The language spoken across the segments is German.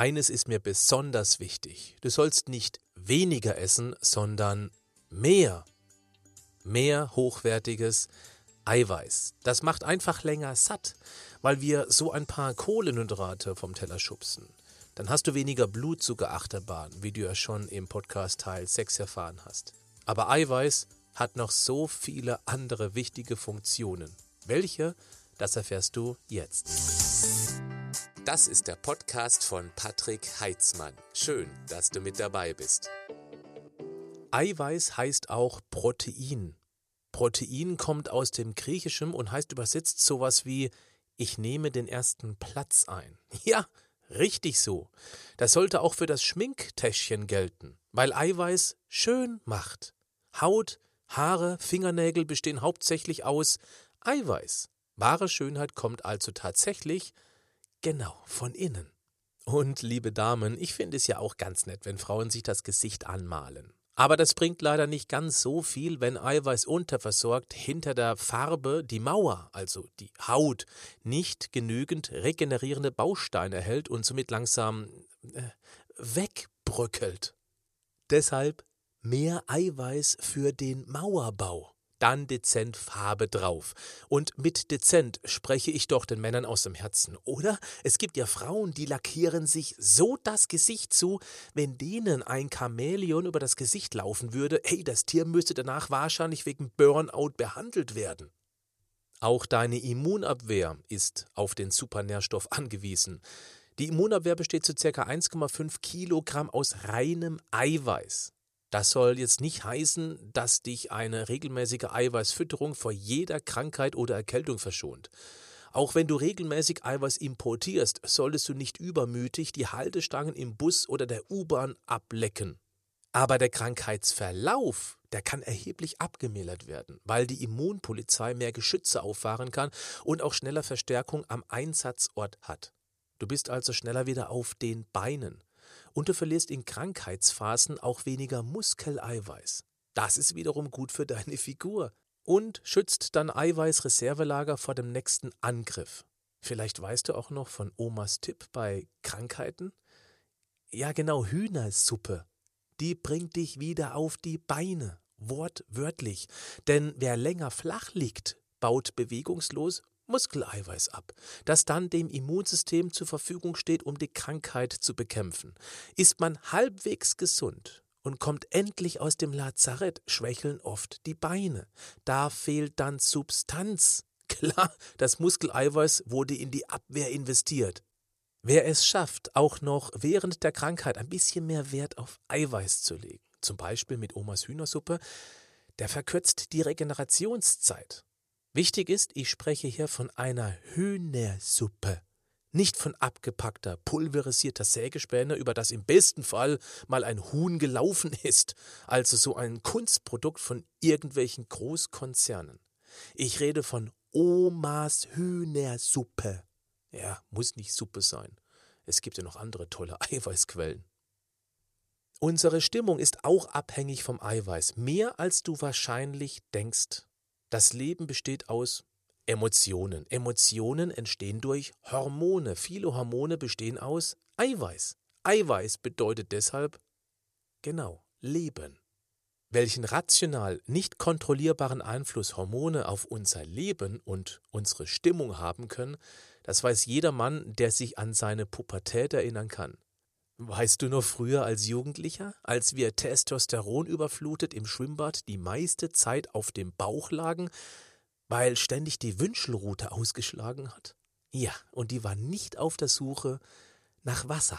Eines ist mir besonders wichtig. Du sollst nicht weniger essen, sondern mehr. Mehr hochwertiges Eiweiß. Das macht einfach länger satt, weil wir so ein paar Kohlenhydrate vom Teller schubsen. Dann hast du weniger Blutzuckerachterbahn, wie du ja schon im Podcast Teil 6 erfahren hast. Aber Eiweiß hat noch so viele andere wichtige Funktionen. Welche? Das erfährst du jetzt. Das ist der Podcast von Patrick Heitzmann. Schön, dass du mit dabei bist. Eiweiß heißt auch Protein. Protein kommt aus dem Griechischen und heißt übersetzt sowas wie ich nehme den ersten Platz ein. Ja, richtig so. Das sollte auch für das Schminktäschchen gelten, weil Eiweiß schön macht. Haut, Haare, Fingernägel bestehen hauptsächlich aus Eiweiß. Wahre Schönheit kommt also tatsächlich Genau, von innen. Und liebe Damen, ich finde es ja auch ganz nett, wenn Frauen sich das Gesicht anmalen. Aber das bringt leider nicht ganz so viel, wenn Eiweiß unterversorgt hinter der Farbe die Mauer, also die Haut, nicht genügend regenerierende Bausteine erhält und somit langsam äh, wegbröckelt. Deshalb mehr Eiweiß für den Mauerbau dann dezent Farbe drauf. Und mit dezent spreche ich doch den Männern aus dem Herzen, oder? Es gibt ja Frauen, die lackieren sich so das Gesicht zu, wenn denen ein Chamäleon über das Gesicht laufen würde, hey, das Tier müsste danach wahrscheinlich wegen Burnout behandelt werden. Auch deine Immunabwehr ist auf den Supernährstoff angewiesen. Die Immunabwehr besteht zu ca. 1,5 Kilogramm aus reinem Eiweiß. Das soll jetzt nicht heißen, dass dich eine regelmäßige Eiweißfütterung vor jeder Krankheit oder Erkältung verschont. Auch wenn du regelmäßig Eiweiß importierst, solltest du nicht übermütig die Haltestangen im Bus oder der U-Bahn ablecken. Aber der Krankheitsverlauf, der kann erheblich abgemildert werden, weil die Immunpolizei mehr Geschütze auffahren kann und auch schneller Verstärkung am Einsatzort hat. Du bist also schneller wieder auf den Beinen und du verlierst in Krankheitsphasen auch weniger Muskeleiweiß. Das ist wiederum gut für deine Figur und schützt dein Eiweißreservelager vor dem nächsten Angriff. Vielleicht weißt du auch noch von Omas Tipp bei Krankheiten? Ja, genau, Hühnersuppe. Die bringt dich wieder auf die Beine, wortwörtlich. Denn wer länger flach liegt, baut bewegungslos Muskeleiweiß ab, das dann dem Immunsystem zur Verfügung steht, um die Krankheit zu bekämpfen. Ist man halbwegs gesund und kommt endlich aus dem Lazarett, schwächeln oft die Beine. Da fehlt dann Substanz. Klar, das Muskeleiweiß wurde in die Abwehr investiert. Wer es schafft, auch noch während der Krankheit ein bisschen mehr Wert auf Eiweiß zu legen, zum Beispiel mit Omas Hühnersuppe, der verkürzt die Regenerationszeit. Wichtig ist, ich spreche hier von einer Hühnersuppe, nicht von abgepackter, pulverisierter Sägespäne, über das im besten Fall mal ein Huhn gelaufen ist, also so ein Kunstprodukt von irgendwelchen Großkonzernen. Ich rede von Omas Hühnersuppe. Ja, muss nicht Suppe sein. Es gibt ja noch andere tolle Eiweißquellen. Unsere Stimmung ist auch abhängig vom Eiweiß, mehr als du wahrscheinlich denkst. Das Leben besteht aus Emotionen. Emotionen entstehen durch Hormone. Viele Hormone bestehen aus Eiweiß. Eiweiß bedeutet deshalb genau Leben. Welchen rational nicht kontrollierbaren Einfluss Hormone auf unser Leben und unsere Stimmung haben können, das weiß jeder Mann, der sich an seine Pubertät erinnern kann. Weißt du noch früher als Jugendlicher, als wir Testosteron überflutet im Schwimmbad die meiste Zeit auf dem Bauch lagen, weil ständig die Wünschelrute ausgeschlagen hat? Ja, und die war nicht auf der Suche nach Wasser.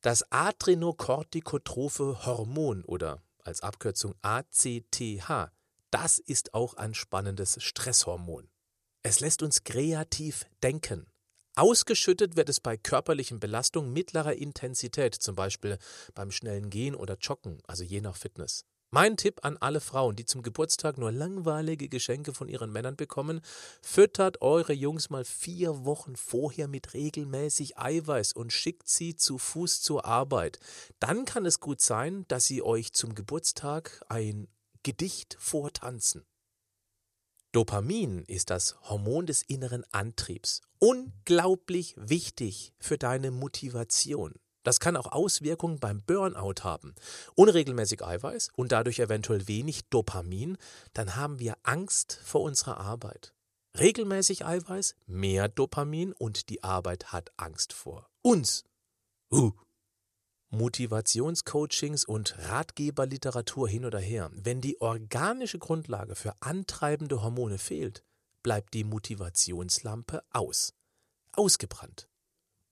Das Adrenokortikotrophe Hormon oder als Abkürzung ACTH, das ist auch ein spannendes Stresshormon. Es lässt uns kreativ denken, Ausgeschüttet wird es bei körperlichen Belastungen mittlerer Intensität, zum Beispiel beim schnellen Gehen oder Joggen, also je nach Fitness. Mein Tipp an alle Frauen, die zum Geburtstag nur langweilige Geschenke von ihren Männern bekommen, füttert eure Jungs mal vier Wochen vorher mit regelmäßig Eiweiß und schickt sie zu Fuß zur Arbeit. Dann kann es gut sein, dass sie euch zum Geburtstag ein Gedicht vortanzen. Dopamin ist das Hormon des inneren Antriebs. Unglaublich wichtig für deine Motivation. Das kann auch Auswirkungen beim Burnout haben. Unregelmäßig Eiweiß und dadurch eventuell wenig Dopamin, dann haben wir Angst vor unserer Arbeit. Regelmäßig Eiweiß, mehr Dopamin und die Arbeit hat Angst vor uns. Uh. Motivationscoachings und Ratgeberliteratur hin oder her. Wenn die organische Grundlage für antreibende Hormone fehlt, bleibt die Motivationslampe aus. Ausgebrannt.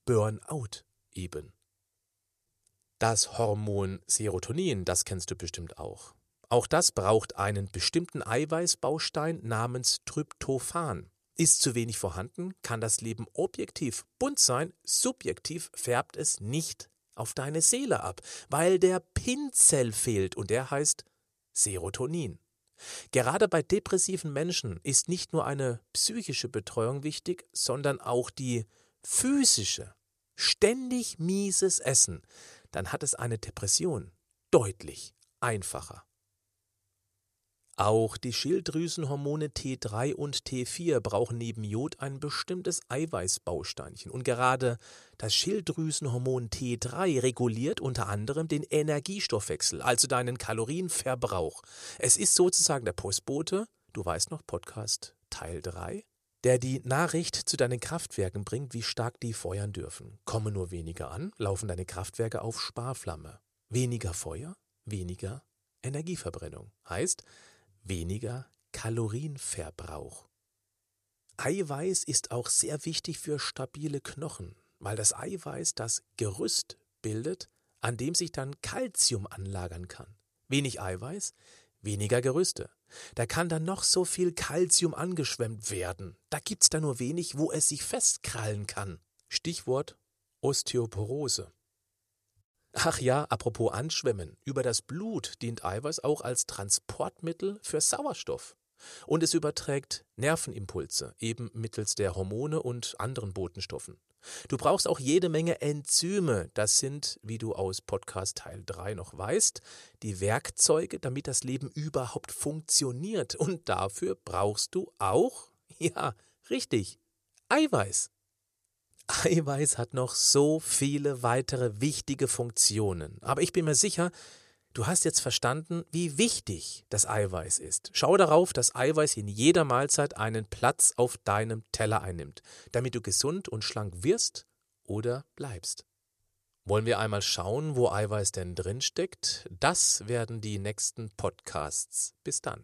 Burnout eben. Das Hormon Serotonin, das kennst du bestimmt auch. Auch das braucht einen bestimmten Eiweißbaustein namens Tryptophan. Ist zu wenig vorhanden, kann das Leben objektiv bunt sein, subjektiv färbt es nicht auf deine Seele ab, weil der Pinzell fehlt und der heißt Serotonin. Gerade bei depressiven Menschen ist nicht nur eine psychische Betreuung wichtig, sondern auch die physische. Ständig mieses Essen, dann hat es eine Depression deutlich einfacher. Auch die Schilddrüsenhormone T3 und T4 brauchen neben Jod ein bestimmtes Eiweißbausteinchen. Und gerade das Schilddrüsenhormon T3 reguliert unter anderem den Energiestoffwechsel, also deinen Kalorienverbrauch. Es ist sozusagen der Postbote, du weißt noch, Podcast Teil 3, der die Nachricht zu deinen Kraftwerken bringt, wie stark die feuern dürfen. Komme nur weniger an, laufen deine Kraftwerke auf Sparflamme. Weniger Feuer, weniger Energieverbrennung. Heißt, weniger Kalorienverbrauch. Eiweiß ist auch sehr wichtig für stabile Knochen, weil das Eiweiß das Gerüst bildet, an dem sich dann Kalzium anlagern kann. Wenig Eiweiß, weniger Gerüste. Da kann dann noch so viel Kalzium angeschwemmt werden. Da gibt's da nur wenig, wo es sich festkrallen kann. Stichwort Osteoporose. Ach ja, apropos Anschwemmen. Über das Blut dient Eiweiß auch als Transportmittel für Sauerstoff. Und es überträgt Nervenimpulse, eben mittels der Hormone und anderen Botenstoffen. Du brauchst auch jede Menge Enzyme. Das sind, wie du aus Podcast Teil 3 noch weißt, die Werkzeuge, damit das Leben überhaupt funktioniert. Und dafür brauchst du auch, ja, richtig, Eiweiß. Eiweiß hat noch so viele weitere wichtige Funktionen. Aber ich bin mir sicher, du hast jetzt verstanden, wie wichtig das Eiweiß ist. Schau darauf, dass Eiweiß in jeder Mahlzeit einen Platz auf deinem Teller einnimmt, damit du gesund und schlank wirst oder bleibst. Wollen wir einmal schauen, wo Eiweiß denn drin steckt? Das werden die nächsten Podcasts. Bis dann.